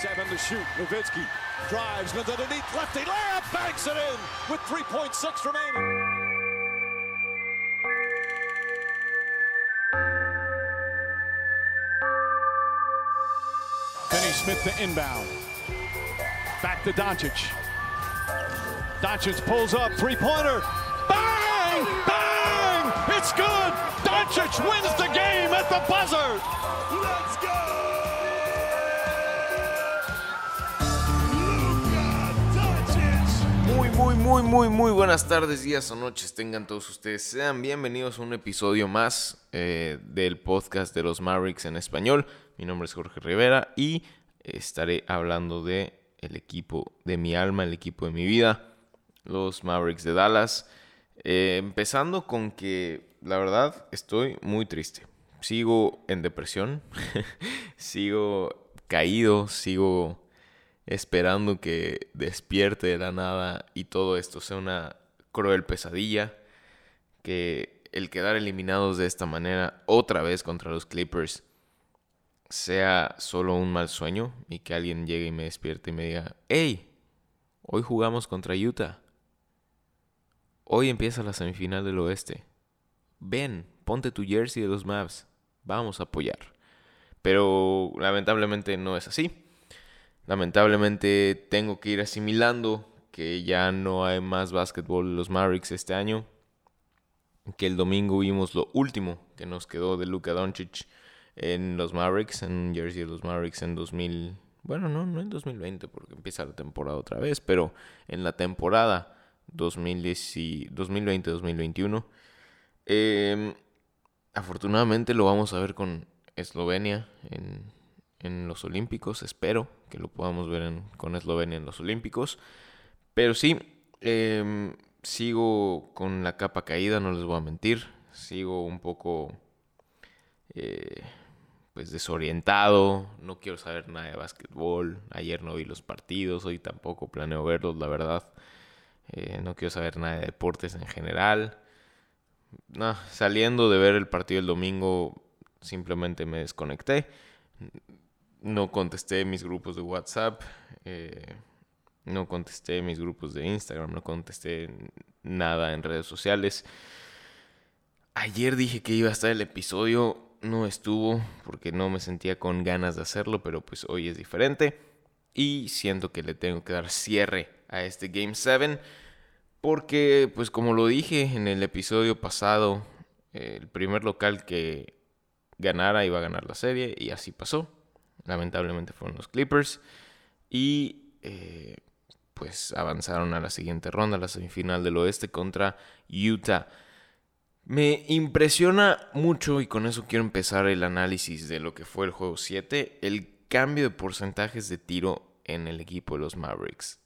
Seven to shoot. Nowitzki drives, goes underneath, lefty layup, banks it in with 3.6 remaining. Finney Smith to inbound. Back to Doncic. Doncic pulls up, three-pointer. Bang! Bang! It's good! Doncic wins the game at the buzzer! Let's go! Muy, muy, muy, muy, buenas tardes, días o noches tengan todos ustedes. Sean bienvenidos a un episodio más eh, del podcast de los Mavericks en español. Mi nombre es Jorge Rivera y estaré hablando de el equipo de mi alma, el equipo de mi vida, los Mavericks de Dallas. Eh, empezando con que la verdad estoy muy triste. Sigo en depresión, sigo caído, sigo esperando que despierte de la nada y todo esto sea una cruel pesadilla. Que el quedar eliminados de esta manera otra vez contra los Clippers sea solo un mal sueño y que alguien llegue y me despierte y me diga, hey, hoy jugamos contra Utah. Hoy empieza la semifinal del oeste. Ven, ponte tu jersey de los Mavs. Vamos a apoyar. Pero lamentablemente no es así. Lamentablemente tengo que ir asimilando que ya no hay más básquetbol de los Mavericks este año. Que el domingo vimos lo último que nos quedó de Luka Doncic en los Mavericks, en jersey de los Mavericks en 2000. Bueno, no, no en 2020 porque empieza la temporada otra vez, pero en la temporada 2020-2021. Em, afortunadamente lo vamos a ver con Eslovenia en, en los Olímpicos. Espero que lo podamos ver con Eslovenia en los Olímpicos. Pero sí, em, sigo con la capa caída, no les voy a mentir. Sigo un poco eh, pues desorientado. No quiero saber nada de básquetbol. Ayer no vi los partidos, hoy tampoco planeo verlos, la verdad. Eh, no quiero saber nada de deportes en general. No, saliendo de ver el partido el domingo, simplemente me desconecté. No contesté mis grupos de WhatsApp. Eh, no contesté mis grupos de Instagram. No contesté nada en redes sociales. Ayer dije que iba a estar el episodio. No estuvo porque no me sentía con ganas de hacerlo. Pero pues hoy es diferente. Y siento que le tengo que dar cierre a este Game 7. Porque pues como lo dije en el episodio pasado. El primer local que ganara iba a ganar la serie. Y así pasó. Lamentablemente fueron los Clippers. Y eh, pues avanzaron a la siguiente ronda, la semifinal del oeste contra Utah. Me impresiona mucho y con eso quiero empezar el análisis de lo que fue el juego 7, el cambio de porcentajes de tiro en el equipo de los Mavericks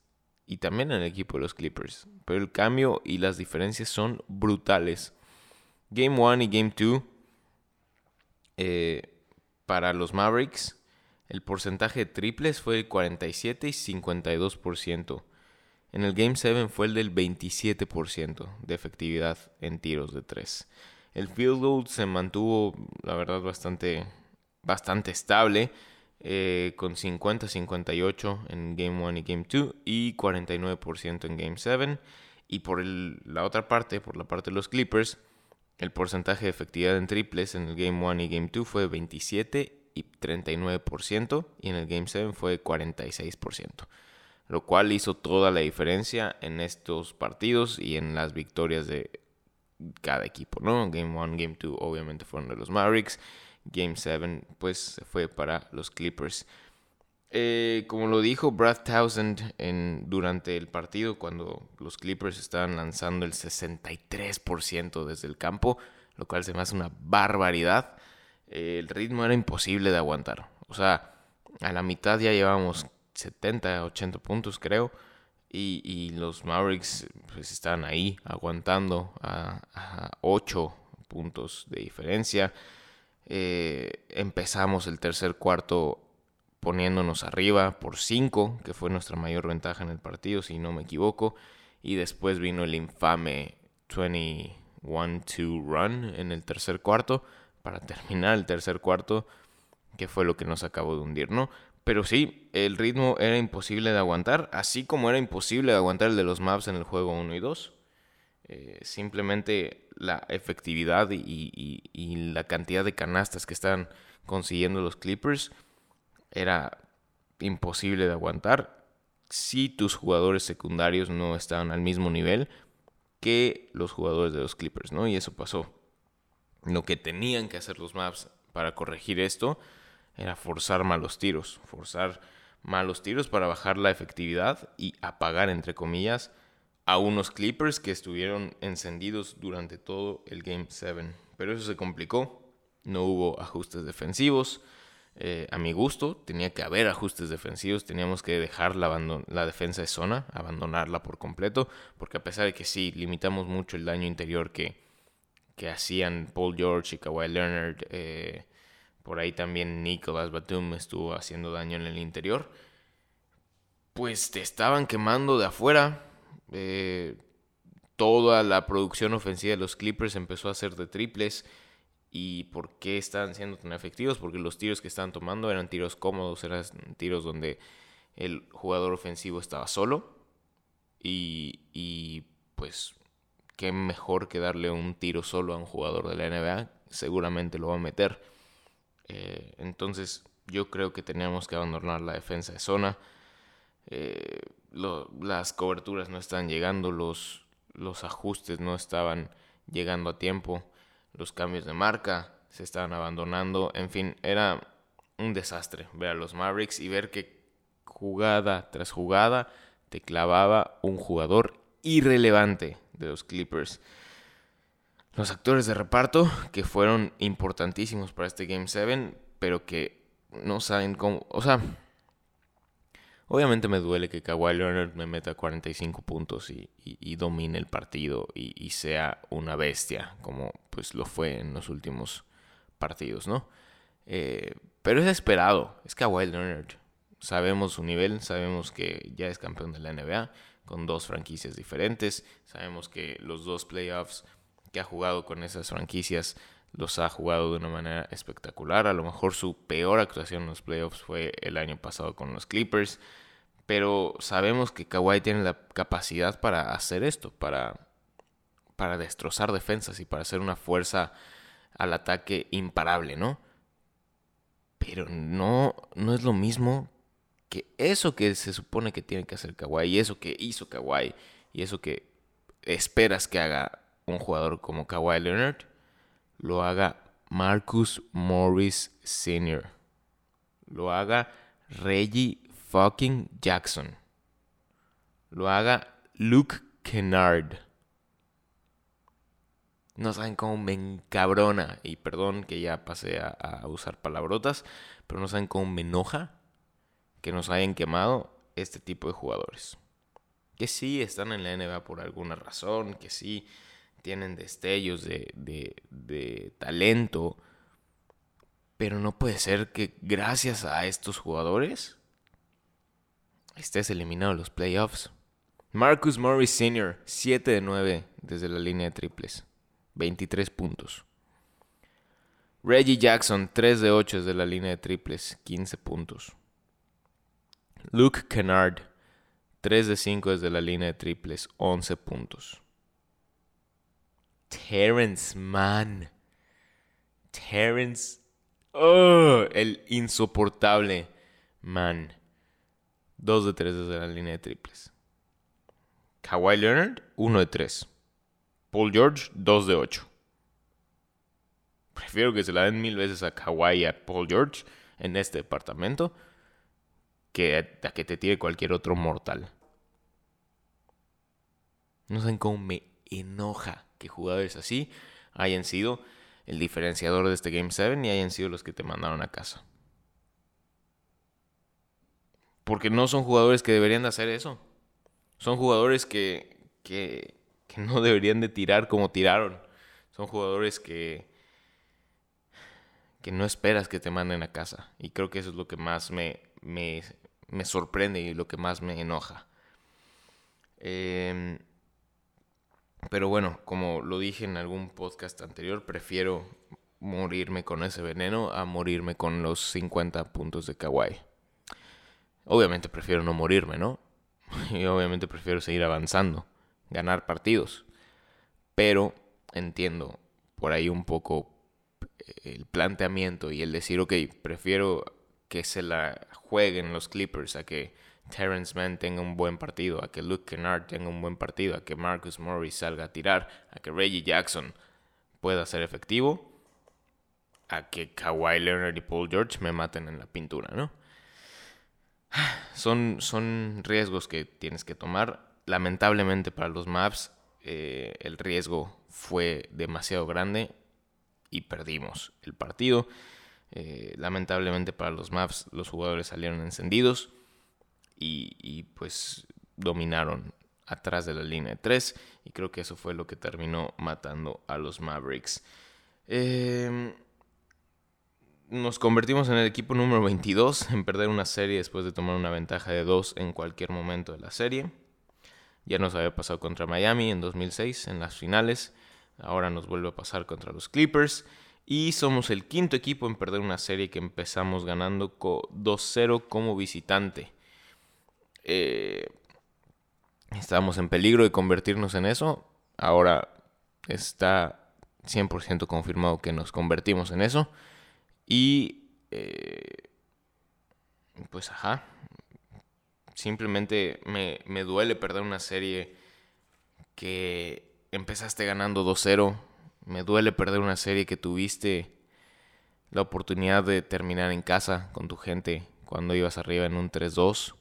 y también en el equipo de los Clippers. Pero el cambio y las diferencias son brutales. Game 1 y Game 2 eh, para los Mavericks el porcentaje de triples fue del 47 y 52%. En el Game 7 fue el del 27% de efectividad en tiros de 3. El field goal se mantuvo, la verdad, bastante, bastante estable, eh, con 50-58 en Game 1 y Game 2 y 49% en Game 7. Y por la otra parte, por la parte de los Clippers, el porcentaje de efectividad en triples en el Game 1 y Game 2 fue 27 y 39% y en el Game 7 fue 46%, lo cual hizo toda la diferencia en estos partidos y en las victorias de cada equipo, ¿no? Game 1, Game 2 obviamente fueron de los Mavericks, Game 7 pues fue para los Clippers. Eh, como lo dijo Brad Townsend en, durante el partido, cuando los Clippers estaban lanzando el 63% desde el campo, lo cual se me hace una barbaridad el ritmo era imposible de aguantar. O sea, a la mitad ya llevamos 70, 80 puntos, creo. Y, los Mavericks pues están ahí aguantando a, 8 puntos de diferencia. Eh, empezamos el tercer cuarto poniéndonos arriba por 5, que fue nuestra mayor ventaja en el partido, si no me equivoco. Y después vino el infame 21-2 run en el tercer cuarto para terminar el tercer cuarto, que fue lo que nos acabó de hundir, ¿no? pero sí, el ritmo era imposible de aguantar, así como era imposible de aguantar el de los maps en el juego 1 y 2. Eh, simplemente la efectividad y, la cantidad de canastas que están consiguiendo los Clippers era imposible de aguantar si tus jugadores secundarios no estaban al mismo nivel que los jugadores de los Clippers, ¿no? Y eso pasó. Lo que tenían que hacer los maps para corregir esto era forzar malos tiros, forzar malos tiros para bajar la efectividad y apagar, entre comillas, a unos Clippers que estuvieron encendidos durante todo el Game 7. Pero eso se complicó, no hubo ajustes defensivos. Eh, a mi gusto, tenía que haber ajustes defensivos, teníamos que dejar la, la defensa de zona, abandonarla por completo, porque a pesar de que sí, limitamos mucho el daño interior que, que hacían Paul George y Kawhi Leonard, eh, por ahí también Nicolas Batum estuvo haciendo daño en el interior. Pues te estaban quemando de afuera. Eh, toda la producción ofensiva de los Clippers empezó a hacer de triples. ¿Y por qué estaban siendo tan efectivos? Porque los tiros que estaban tomando eran tiros cómodos, eran tiros donde el jugador ofensivo estaba solo. Y, y pues, qué mejor que darle un tiro solo a un jugador de la NBA. Seguramente lo va a meter. Eh, entonces yo creo que teníamos que abandonar la defensa de zona. Eh, las coberturas no estaban llegando, los, los ajustes no estaban llegando a tiempo, los cambios de marca se estaban abandonando, en fin, era un desastre ver a los Mavericks y ver que jugada tras jugada te clavaba un jugador irrelevante de los Clippers. Los actores de reparto, que fueron importantísimos para este Game 7, pero que no saben cómo. O sea, obviamente me duele que Kawhi Leonard me meta 45 puntos y, domine el partido y, sea una bestia, como pues lo fue en los últimos partidos, ¿no? Eh, pero es esperado, es Kawhi Leonard. Sabemos su nivel, sabemos que ya es campeón de la NBA con dos franquicias diferentes, sabemos que los dos playoffs que ha jugado con esas franquicias los ha jugado de una manera espectacular. A lo mejor su peor actuación en los playoffs fue el año pasado con los Clippers. Pero sabemos que Kawhi tiene la capacidad para hacer esto, para, para destrozar defensas y para hacer una fuerza al ataque imparable, ¿no? Pero no, no es lo mismo que eso que se supone que tiene que hacer Kawhi y eso que hizo Kawhi y eso que esperas que haga un jugador como Kawhi Leonard lo haga Marcus Morris Sr. Lo haga Reggie fucking Jackson. Lo haga Luke Kennard. No saben cómo me encabrona. Y perdón que ya pasé a, a, usar palabrotas. Pero no saben cómo me enoja que nos hayan quemado este tipo de jugadores. Que sí están en la NBA por alguna razón. Que sí tienen destellos de, talento, pero no puede ser que gracias a estos jugadores estés eliminado de los playoffs. Marcus Morris Sr., 7 de 9 desde la línea de triples, 23 puntos. Reggie Jackson, 3 de 8 desde la línea de triples, 15 puntos. Luke Kennard, 3 de 5 desde la línea de triples, 11 puntos. Terrence Mann. Terrence. Oh, el insoportable man. Dos de tres desde la línea de triples. Kawhi Leonard, uno de tres. Paul George, dos de ocho. Prefiero que se la den mil veces a Kawhi y a Paul George en este departamento que a que te tire cualquier otro mortal. No saben cómo me enoja que jugadores así hayan sido el diferenciador de este Game 7 y hayan sido los que te mandaron a casa. Porque no son jugadores que deberían de hacer eso. Son jugadores que, que, no deberían de tirar como tiraron. Son jugadores que, que no esperas que te manden a casa. Y creo que eso es lo que más me, me, me sorprende y lo que más me enoja. Eh, pero bueno, como lo dije en algún podcast anterior, prefiero morirme con ese veneno a morirme con los 50 puntos de Kawhi. Obviamente prefiero no morirme, ¿no? Y obviamente prefiero seguir avanzando, ganar partidos. Pero entiendo por ahí un poco el planteamiento y el decir, ok, prefiero que se la jueguen los Clippers a que Terrence Mann tenga un buen partido, a que Luke Kennard tenga un buen partido, a que Marcus Morris salga a tirar, a que Reggie Jackson pueda ser efectivo, a que Kawhi Leonard y Paul George me maten en la pintura, ¿no? Son, son riesgos que tienes que tomar. Lamentablemente para los Maps eh, el riesgo fue demasiado grande y perdimos el partido. Eh, lamentablemente para los Maps los jugadores salieron encendidos y, pues dominaron atrás de la línea de 3 y creo que eso fue lo que terminó matando a los Mavericks. Em, nos convertimos en el equipo número 22 en perder una serie después de tomar una ventaja de 2 en cualquier momento de la serie. Ya nos había pasado contra Miami en 2006 en las finales. Ahora nos vuelve a pasar contra los Clippers. Y somos el quinto equipo en perder una serie que empezamos ganando 2-0 como visitante. Eh, estábamos en peligro de convertirnos en eso. Ahora está 100% confirmado que nos convertimos en eso. Y eh, pues ajá. Simplemente me, me duele perder una serie que empezaste ganando 2-0. Me duele perder una serie que tuviste la oportunidad de terminar en casa con tu gente cuando ibas arriba en un 3-2.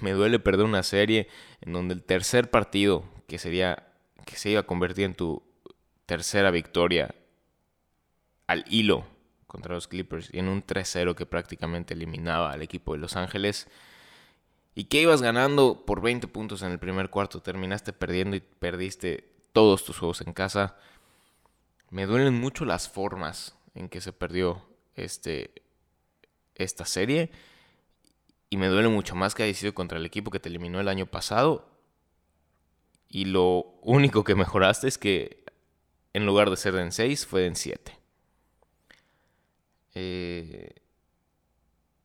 Me duele perder una serie en donde el tercer partido, que sería que se iba a convertir en tu tercera victoria al hilo contra los Clippers y en un 3-0 que prácticamente eliminaba al equipo de Los Ángeles. Y que ibas ganando por 20 puntos en el primer cuarto, terminaste perdiendo y perdiste todos tus juegos en casa. Me duelen mucho las formas en que se perdió este, esta serie. Y me duele mucho más que haya sido contra el equipo que te eliminó el año pasado. Y lo único que mejoraste es que en lugar de ser en 6, fue en 7. Eh,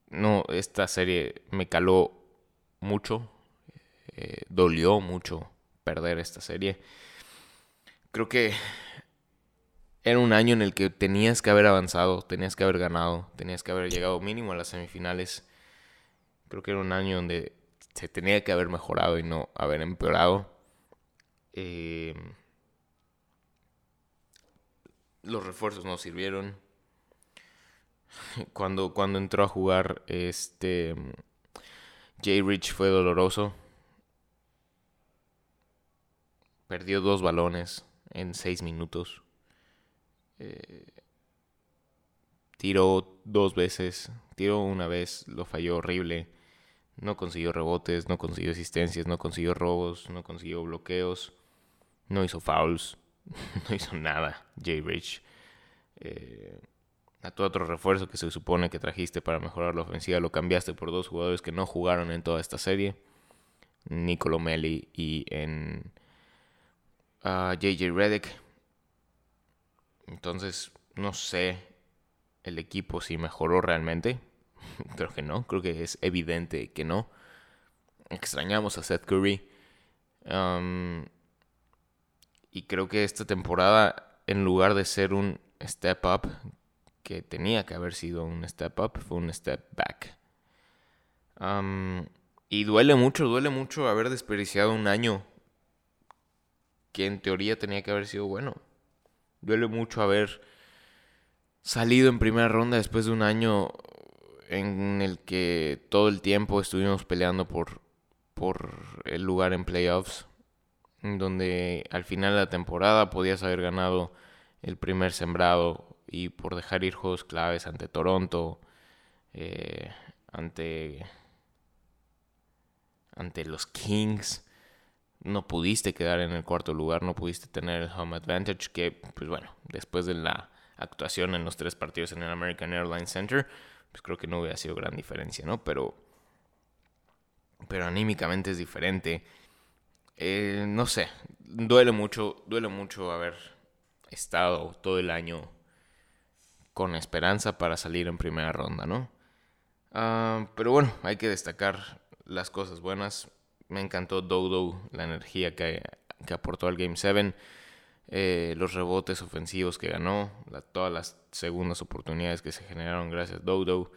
no, esta serie me caló mucho. Eh, dolió mucho perder esta serie. Creo que era un año en el que tenías que haber avanzado, tenías que haber ganado, tenías que haber llegado mínimo a las semifinales. Creo que era un año donde se tenía que haber mejorado y no haber empeorado. Eh, los refuerzos no sirvieron. Cuando, cuando entró a jugar este Jay Rich fue doloroso. Perdió dos balones en seis minutos. Eh, tiró dos veces, tiró una vez, lo falló horrible. No consiguió rebotes, no consiguió asistencias, no consiguió robos, no consiguió bloqueos, no hizo fouls, no hizo nada. Jay Rich. Eh, a tu otro refuerzo que se supone que trajiste para mejorar la ofensiva lo cambiaste por dos jugadores que no jugaron en toda esta serie. Nicolo Melli y en JJ Redick. Entonces, no sé el equipo si mejoró realmente. creo que no, creo que es evidente que no. Extrañamos a Seth Curry. Y creo que esta temporada, en lugar de ser un step up, que tenía que haber sido un step up, fue un step back. Y duele mucho, duele mucho haber desperdiciado un año que en teoría tenía que haber sido bueno. Duele mucho haber salido en primera ronda después de un año en el que todo el tiempo estuvimos peleando por, por el lugar en playoffs, donde al final de la temporada podías haber ganado el primer sembrado y por dejar ir juegos claves ante Toronto, eh, ante, ante los Kings, no pudiste quedar en el cuarto lugar, no pudiste tener el home advantage, que pues bueno, después de la actuación en los tres partidos en el American Airlines Center, pues creo que no hubiera sido gran diferencia, ¿no? Pero, pero anímicamente es diferente. Eh, no sé, duele mucho, duele mucho haber estado todo el año con esperanza para salir en primera ronda, ¿no? Ah, pero bueno, hay que destacar las cosas buenas. Me encantó Dodo, la energía que, que aportó al Game 7, eh, los rebotes ofensivos que ganó, todas las segundas oportunidades que se generaron gracias a Dodo.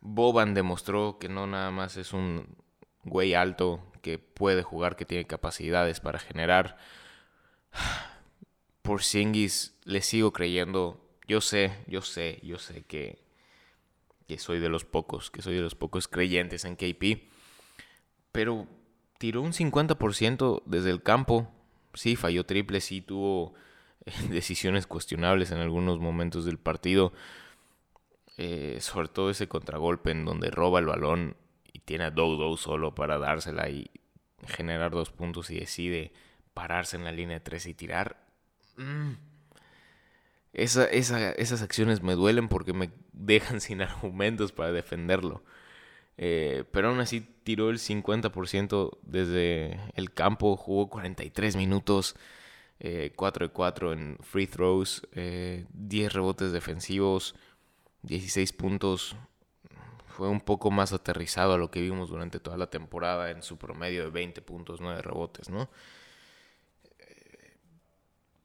Boban demostró que no nada más es un güey alto que puede jugar, que tiene capacidades para generar. Por Singis le sigo creyendo. Yo sé, yo sé, yo sé que, que soy de los pocos, que soy de los pocos creyentes en KP. Pero tiró un 50% desde el campo. Sí, falló triple, sí tuvo eh, decisiones cuestionables en algunos momentos del partido. Eh, sobre todo ese contragolpe en donde roba el balón y tiene a Dodo solo para dársela y generar dos puntos y decide pararse en la línea de tres y tirar. Mm. esas acciones me duelen porque me dejan sin argumentos para defenderlo. Eh, pero aún así tiró el 50% desde el campo, jugó 43 minutos, 4 eh, de 4 en free throws, 10 eh, rebotes defensivos, 16 puntos. Fue un poco más aterrizado a lo que vimos durante toda la temporada en su promedio de 20 puntos, 9 rebotes, ¿no?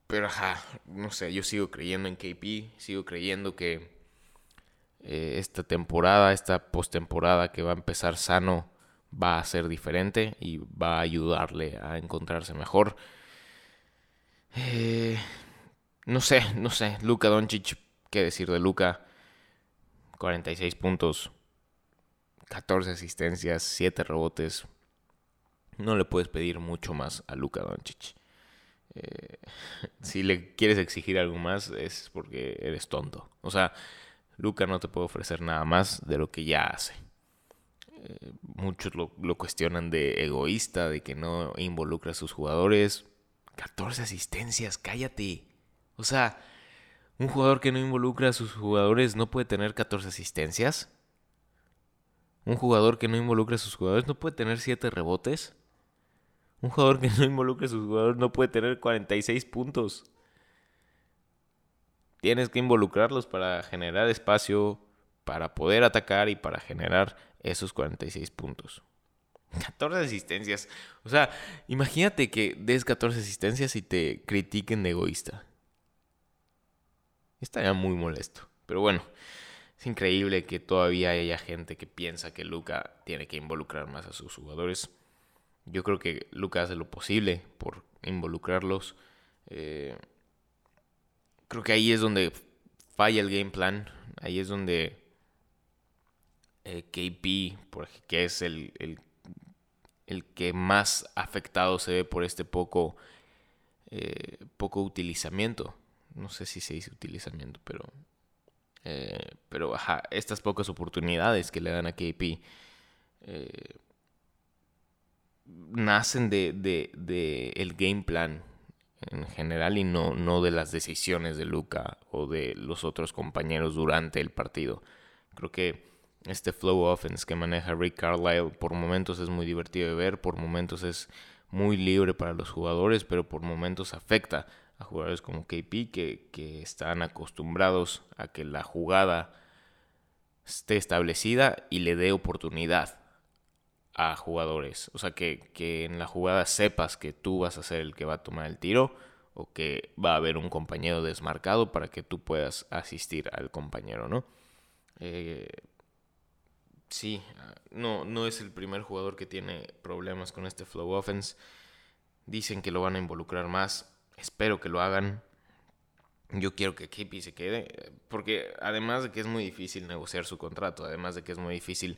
Pero ajá, no sé, yo sigo creyendo en KP, sigo creyendo que eh, esta temporada, esta postemporada que va a empezar sano, va a ser diferente y va a ayudarle a encontrarse mejor. Eh, no sé, no sé. Luka Doncic, ¿qué decir de Luka? 46 puntos, 14 asistencias, 7 rebotes. No le puedes pedir mucho más a Luka Doncic. Eh, si le quieres exigir algo más es porque eres tonto. O sea, Luca no te puede ofrecer nada más de lo que ya hace. Eh, muchos lo, cuestionan de egoísta, de que no involucra a sus jugadores. 14 asistencias, cállate. O sea, un jugador que no involucra a sus jugadores no puede tener 14 asistencias. Un jugador que no involucra a sus jugadores no puede tener 7 rebotes. Un jugador que no involucra a sus jugadores no puede tener 46 puntos. Tienes que involucrarlos para generar espacio, para poder atacar y para generar esos 46 puntos. 14 asistencias. O sea, imagínate que des 14 asistencias y te critiquen de egoísta. Estaría muy molesto. Pero bueno, es increíble que todavía haya gente que piensa que Luca tiene que involucrar más a sus jugadores. Yo creo que Luca hace lo posible por involucrarlos. Eh, creo que ahí es donde falla el game plan. Ahí es donde eh, KP, que es el, el, que más afectado se ve por este poco, eh, poco utilizamiento. No sé si se dice utilizamiento, pero, eh, pero estas pocas oportunidades que le dan a KP nacen de, de, de el game plan en general y no, no de las decisiones de Luca o de los otros compañeros durante el partido. Creo que este flow offense que maneja Rick Carlisle por momentos es muy divertido de ver, por momentos es muy libre para los jugadores, pero por momentos afecta a jugadores como KP que, que están acostumbrados a que la jugada esté establecida y le dé oportunidad jugadores. O sea, que, en la jugada sepas que tú vas a ser el que va a tomar el tiro o que va a haber un compañero desmarcado para que tú puedas asistir al compañero, ¿no? Eh, sí, no, no es el primer jugador que tiene problemas con este flow offense. Dicen que lo van a involucrar más. Espero que lo hagan. Yo quiero que KP se quede. Porque además de que es muy difícil negociar su contrato, además de que es muy difícil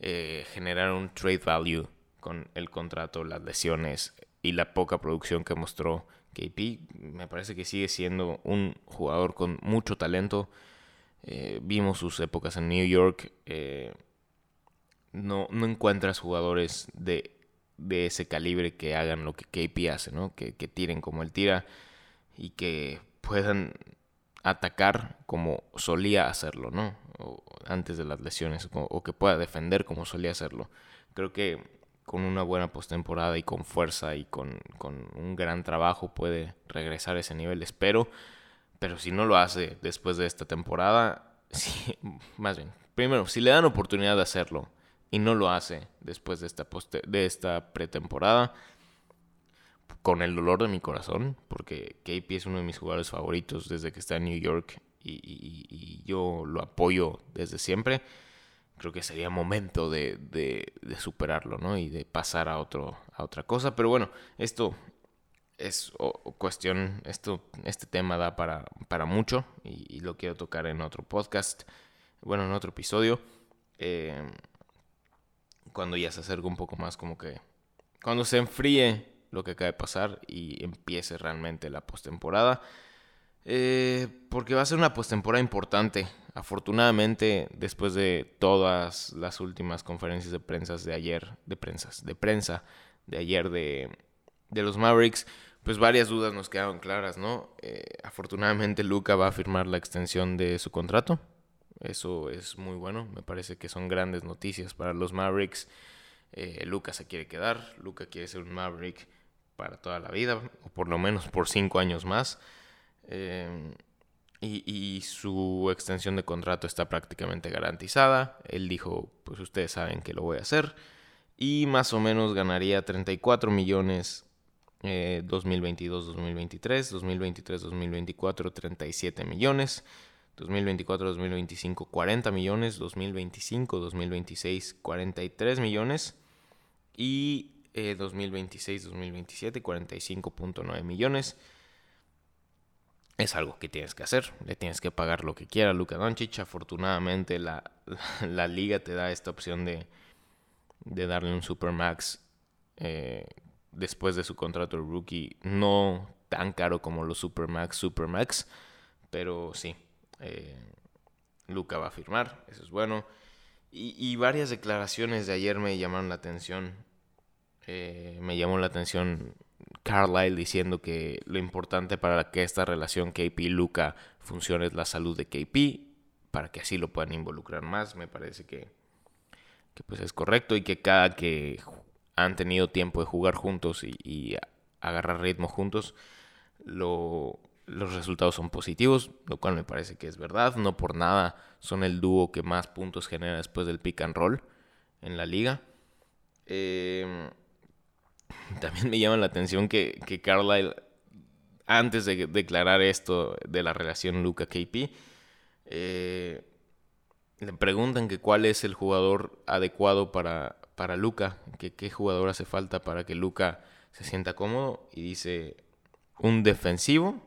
eh, generar un trade value con el contrato, las lesiones y la poca producción que mostró KP. Me parece que sigue siendo un jugador con mucho talento. Eh, vimos sus épocas en New York. Eh, no, no encuentras jugadores de, de, ese calibre que hagan lo que KP hace, ¿no? Que, que tiren como él tira y que puedan atacar como solía hacerlo, ¿no? antes de las lesiones, o, que pueda defender como solía hacerlo. Creo que con una buena postemporada y con fuerza y con, un gran trabajo puede regresar a ese nivel, espero. Pero si no lo hace después de esta temporada, sí, más bien, primero, si le dan oportunidad de hacerlo y no lo hace después de esta, de esta pretemporada, con el dolor de mi corazón, porque KP es uno de mis jugadores favoritos desde que está en New York y, yo lo apoyo desde siempre, creo que sería momento de, de, superarlo, ¿no? Y de pasar a, otro, a otra cosa. Pero bueno, esto es cuestión, esto, este tema da para, para mucho y, lo quiero tocar en otro podcast, bueno, en otro episodio, eh, cuando ya se acerca un poco más como que, cuando se enfríe lo que acaba de pasar y empiece realmente la postemporada. Eh, porque va a ser una postemporada importante. Afortunadamente, después de todas las últimas conferencias de prensa de ayer, de prensas, de prensa de ayer de, de los Mavericks, pues varias dudas nos quedaron claras, ¿no? Eh, afortunadamente Luca va a firmar la extensión de su contrato. Eso es muy bueno. Me parece que son grandes noticias para los Mavericks. Eh, Luca se quiere quedar. Luca quiere ser un Maverick para toda la vida, o por lo menos por cinco años más. Eh, y, su extensión de contrato está prácticamente garantizada. Él dijo, pues ustedes saben que lo voy a hacer. Y más o menos ganaría 34 millones 2022-2023, 2023-2024 37 millones, 2024-2025 40 millones, 2025-2026 43 millones y 2026-2027 eh, 45.9 millones. Es algo que tienes que hacer, le tienes que pagar lo que quiera a Luka Doncic. Afortunadamente la, la, liga te da esta opción de, de darle un Supermax eh, después de su contrato de rookie, no tan caro como los Supermax, Supermax, pero sí, eh, Luca va a firmar, eso es bueno. Y, y, varias declaraciones de ayer me llamaron la atención. Eh, me llamó la atención Carlisle diciendo que lo importante para que esta relación KP-Luca funcione es la salud de KP, para que así lo puedan involucrar más. Me parece que, que pues es correcto y que cada que han tenido tiempo de jugar juntos y, agarrar ritmo juntos, los resultados son positivos, lo cual me parece que es verdad. No por nada son el dúo que más puntos genera después del pick and roll en la liga. Eh, también me llama la atención que, que Carlisle, antes de declarar esto de la relación Luca-KP, eh, le preguntan que cuál es el jugador adecuado para, para Luca, que qué jugador hace falta para que Luca se sienta cómodo y dice un defensivo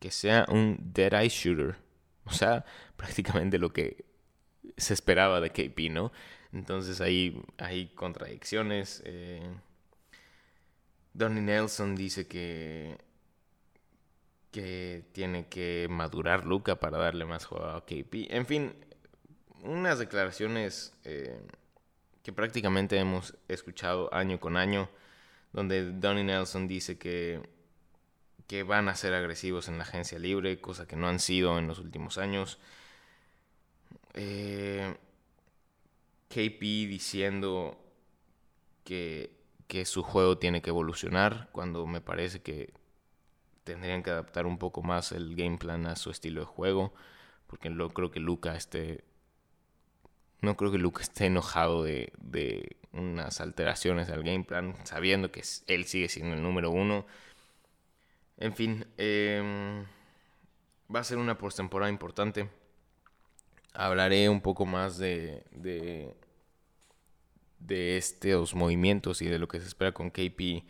que sea un dead eye shooter. O sea, prácticamente lo que se esperaba de KP, ¿no? Entonces ahí hay contradicciones. Eh, Donnie Nelson dice que, que tiene que madurar Luca para darle más juego a KP. En fin, unas declaraciones eh, que prácticamente hemos escuchado año con año, donde Donnie Nelson dice que, que van a ser agresivos en la agencia libre, cosa que no han sido en los últimos años. Eh, KP diciendo que que su juego tiene que evolucionar, cuando me parece que tendrían que adaptar un poco más el game plan a su estilo de juego, porque no creo que Luca esté no creo que Luca esté enojado de, de, unas alteraciones al game plan, sabiendo que él sigue siendo el número uno. En fin, em, va a ser una postemporada importante. Hablaré un poco más de, de de estos movimientos y de lo que se espera con KP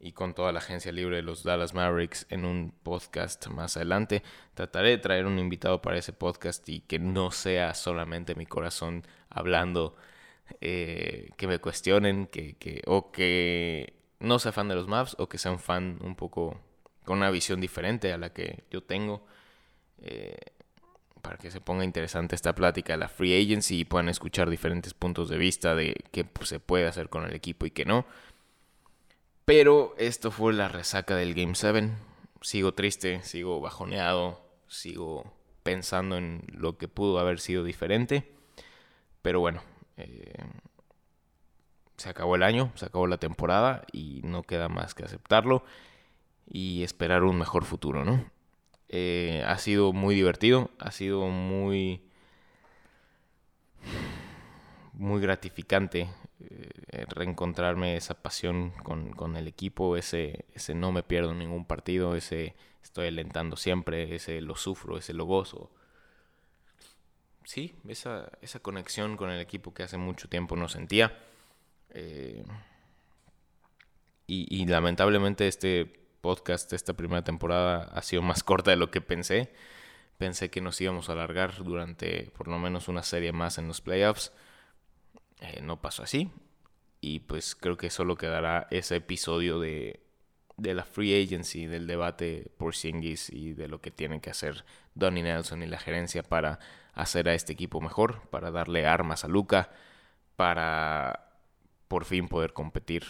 y con toda la agencia libre de los Dallas Mavericks en un podcast más adelante. Trataré de traer un invitado para ese podcast y que no sea solamente mi corazón hablando, eh, que me cuestionen, que, que, o que no sea fan de los Mavs o que sea un fan un poco con una visión diferente a la que yo tengo. Eh, para que se ponga interesante esta plática de la free agency y puedan escuchar diferentes puntos de vista de qué pues, se puede hacer con el equipo y qué no. Pero esto fue la resaca del Game 7. Sigo triste, sigo bajoneado, sigo pensando en lo que pudo haber sido diferente. Pero bueno, eh, se acabó el año, se acabó la temporada y no queda más que aceptarlo y esperar un mejor futuro, ¿no? Eh, ha sido muy divertido, ha sido muy... muy gratificante eh, reencontrarme esa pasión con, con, el equipo, ese, ese no me pierdo ningún partido, ese estoy alentando siempre, ese lo sufro, ese lo gozo. Sí, esa, esa conexión con el equipo que hace mucho tiempo no sentía. Eh, y, y, lamentablemente este podcast, esta primera temporada, ha sido más corta de lo que pensé. Pensé que nos íbamos a alargar durante por lo menos una serie más en los playoffs. Eh, no pasó así. Y pues creo que solo quedará ese episodio de, de la free agency, del debate por Singis y de lo que tienen que hacer Donnie Nelson y la gerencia para hacer a este equipo mejor, para darle armas a Luca, para por fin poder competir.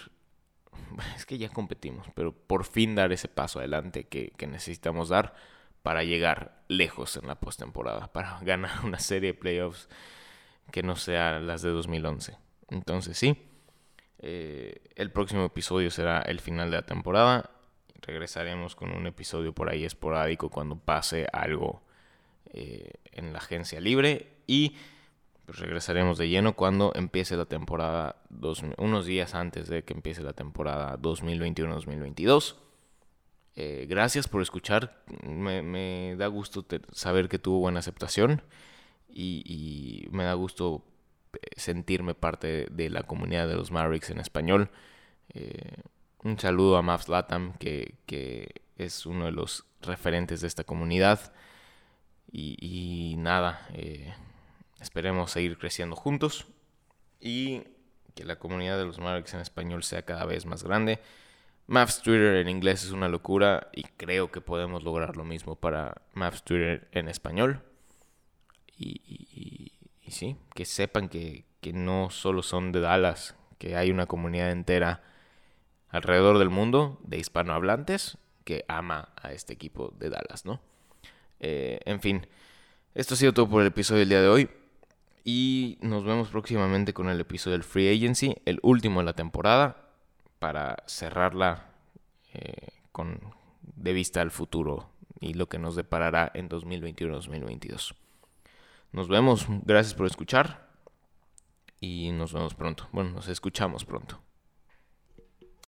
Es que ya competimos, pero por fin dar ese paso adelante que, que necesitamos dar para llegar lejos en la postemporada, para ganar una serie de playoffs que no sea las de 2011. Entonces sí, eh, el próximo episodio será el final de la temporada. Regresaremos con un episodio por ahí esporádico cuando pase algo eh, en la agencia libre y regresaremos de lleno cuando empiece la temporada, dos, unos días antes de que empiece la temporada 2021-2022. Eh, gracias por escuchar, me, me da gusto saber que tuvo buena aceptación y, me da gusto eh, sentirme parte de la comunidad de los Mavericks en español. Eh, un saludo a Mavs Latam, que, es uno de los referentes de esta comunidad. Y, nada, eh, esperemos seguir creciendo juntos y que la comunidad de los Mavericks en español sea cada vez más grande. Mavs Twitter en inglés es una locura y creo que podemos lograr lo mismo para Mavs Twitter en español. Y, sí, que sepan que, no solo son de Dallas, que hay una comunidad entera alrededor del mundo de hispanohablantes que ama a este equipo de Dallas, ¿no? Eh, en fin, esto ha sido todo por el episodio del día de hoy. Y nos vemos próximamente con el episodio del Free Agency, el último de la temporada, para cerrarla eh, con de vista al futuro y lo que nos deparará en 2021-2022. Nos vemos, gracias por escuchar y nos vemos pronto. Bueno, nos escuchamos pronto.